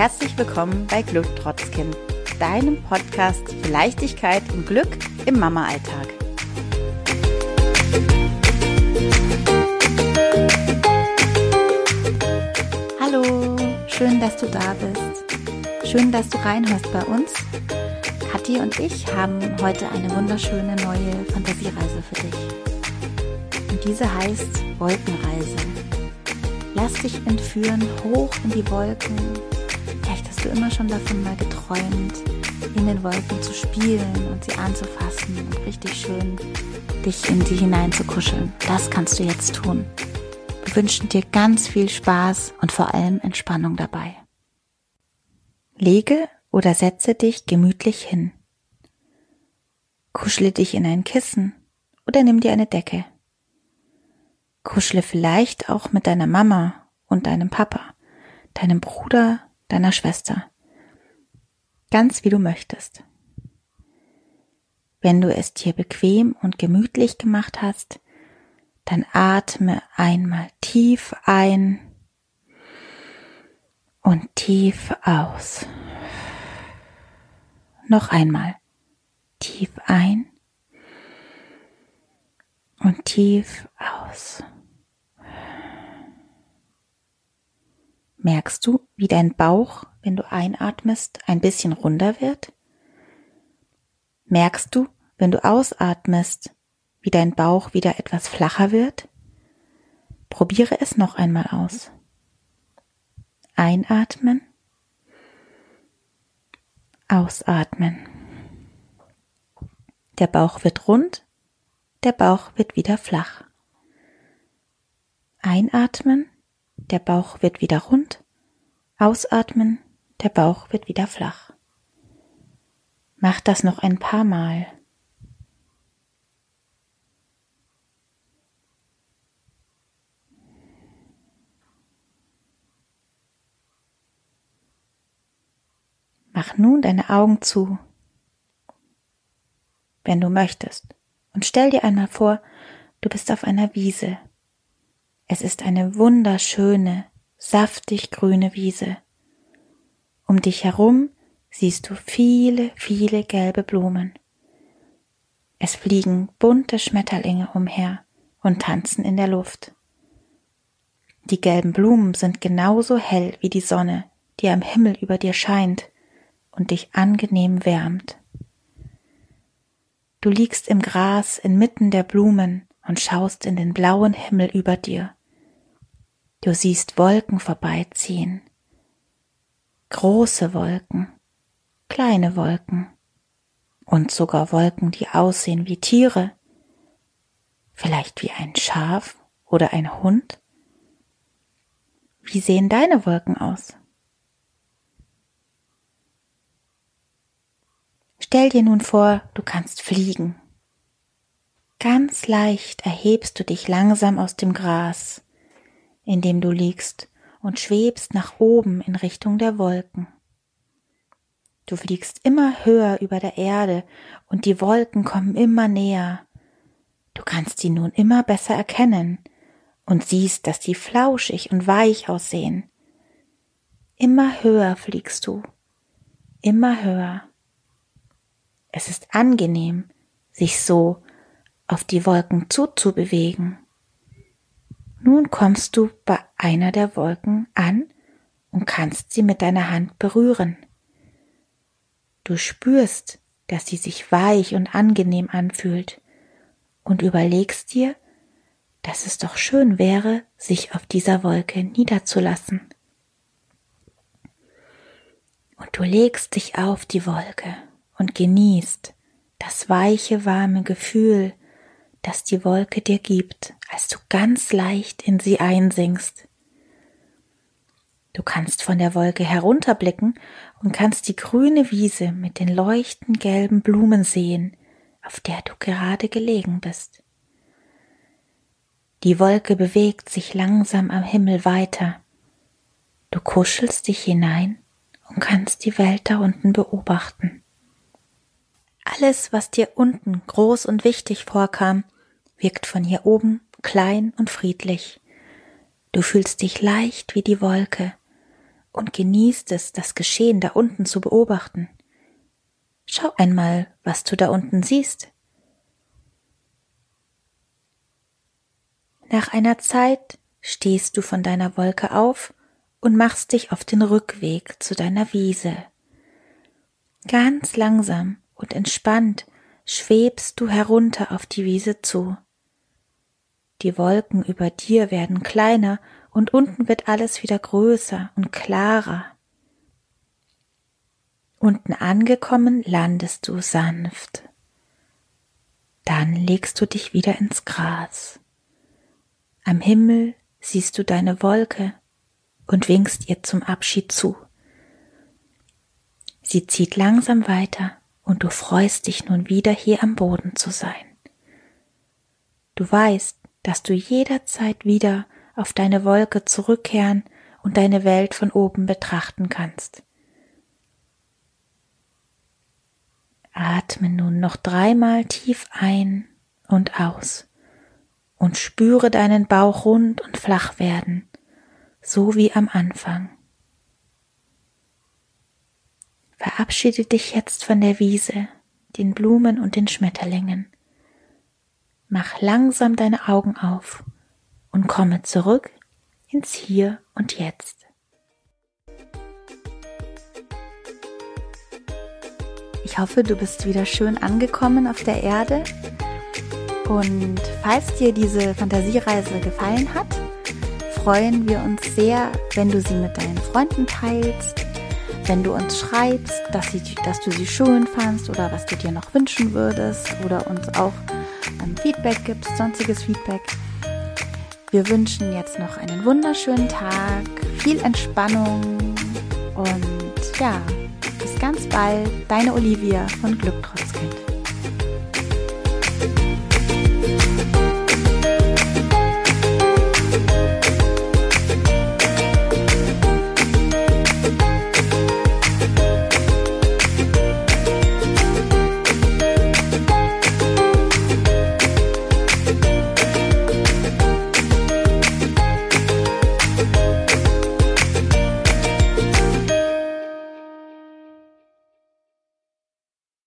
Herzlich willkommen bei Glücktrotzkind, deinem Podcast für Leichtigkeit und Glück im Mama-Alltag. Hallo, schön, dass du da bist. Schön, dass du reinhörst bei uns. Kathi und ich haben heute eine wunderschöne neue Fantasiereise für dich. Und diese heißt Wolkenreise. Lass dich entführen hoch in die Wolken. Du immer schon davon mal geträumt, in den Wolken zu spielen und sie anzufassen und richtig schön dich in sie hineinzukuscheln. Das kannst du jetzt tun. Wir wünschen dir ganz viel Spaß und vor allem Entspannung dabei. Lege oder setze dich gemütlich hin. Kuschle dich in ein Kissen oder nimm dir eine Decke. Kuschle vielleicht auch mit deiner Mama und deinem Papa, deinem Bruder, deiner Schwester. Ganz wie du möchtest. Wenn du es dir bequem und gemütlich gemacht hast, dann atme einmal tief ein und tief aus. Noch einmal tief ein und tief aus. Merkst du, wie dein Bauch, wenn du einatmest, ein bisschen runder wird? Merkst du, wenn du ausatmest, wie dein Bauch wieder etwas flacher wird? Probiere es noch einmal aus. Einatmen. Ausatmen. Der Bauch wird rund, der Bauch wird wieder flach. Einatmen, der Bauch wird wieder rund, ausatmen, der Bauch wird wieder flach. Mach das noch ein paar Mal. Mach nun deine Augen zu, wenn du möchtest, und stell dir einmal vor, du bist auf einer Wiese es ist eine wunderschöne, saftig grüne Wiese. Um dich herum siehst du viele, viele gelbe Blumen. Es fliegen bunte Schmetterlinge umher und tanzen in der Luft. Die gelben Blumen sind genauso hell wie die Sonne, die am Himmel über dir scheint und dich angenehm wärmt. Du liegst im Gras inmitten der Blumen und schaust in den blauen Himmel über dir. Du siehst Wolken vorbeiziehen. Große Wolken, kleine Wolken und sogar Wolken, die aussehen wie Tiere. Vielleicht wie ein Schaf oder ein Hund. Wie sehen deine Wolken aus? Stell dir nun vor, du kannst fliegen. Ganz leicht erhebst du dich langsam aus dem Gras in dem du liegst und schwebst nach oben in Richtung der Wolken. Du fliegst immer höher über der Erde und die Wolken kommen immer näher. Du kannst sie nun immer besser erkennen und siehst, dass sie flauschig und weich aussehen. Immer höher fliegst du, immer höher. Es ist angenehm, sich so auf die Wolken zuzubewegen. Nun kommst du bei einer der Wolken an und kannst sie mit deiner Hand berühren. Du spürst, dass sie sich weich und angenehm anfühlt und überlegst dir, dass es doch schön wäre, sich auf dieser Wolke niederzulassen. Und du legst dich auf die Wolke und genießt das weiche, warme Gefühl, das die Wolke dir gibt, als du ganz leicht in sie einsinkst. Du kannst von der Wolke herunterblicken und kannst die grüne Wiese mit den leuchtend gelben Blumen sehen, auf der du gerade gelegen bist. Die Wolke bewegt sich langsam am Himmel weiter. Du kuschelst dich hinein und kannst die Welt da unten beobachten. Alles, was dir unten groß und wichtig vorkam, wirkt von hier oben klein und friedlich. Du fühlst dich leicht wie die Wolke und genießt es, das Geschehen da unten zu beobachten. Schau einmal, was du da unten siehst. Nach einer Zeit stehst du von deiner Wolke auf und machst dich auf den Rückweg zu deiner Wiese. Ganz langsam und entspannt schwebst du herunter auf die Wiese zu. Die Wolken über dir werden kleiner und unten wird alles wieder größer und klarer. Unten angekommen landest du sanft. Dann legst du dich wieder ins Gras. Am Himmel siehst du deine Wolke und winkst ihr zum Abschied zu. Sie zieht langsam weiter und du freust dich nun wieder hier am Boden zu sein. Du weißt, dass du jederzeit wieder auf deine Wolke zurückkehren und deine Welt von oben betrachten kannst. Atme nun noch dreimal tief ein und aus und spüre deinen Bauch rund und flach werden, so wie am Anfang. Verabschiede dich jetzt von der Wiese, den Blumen und den Schmetterlingen. Mach langsam deine Augen auf und komme zurück ins Hier und Jetzt. Ich hoffe, du bist wieder schön angekommen auf der Erde. Und falls dir diese Fantasiereise gefallen hat, freuen wir uns sehr, wenn du sie mit deinen Freunden teilst, wenn du uns schreibst, dass, sie, dass du sie schön fandst oder was du dir noch wünschen würdest oder uns auch ähm, Feedback gibst, sonstiges Feedback. Wir wünschen jetzt noch einen wunderschönen Tag, viel Entspannung und ja, bis ganz bald, deine Olivia von Glück trotzdem.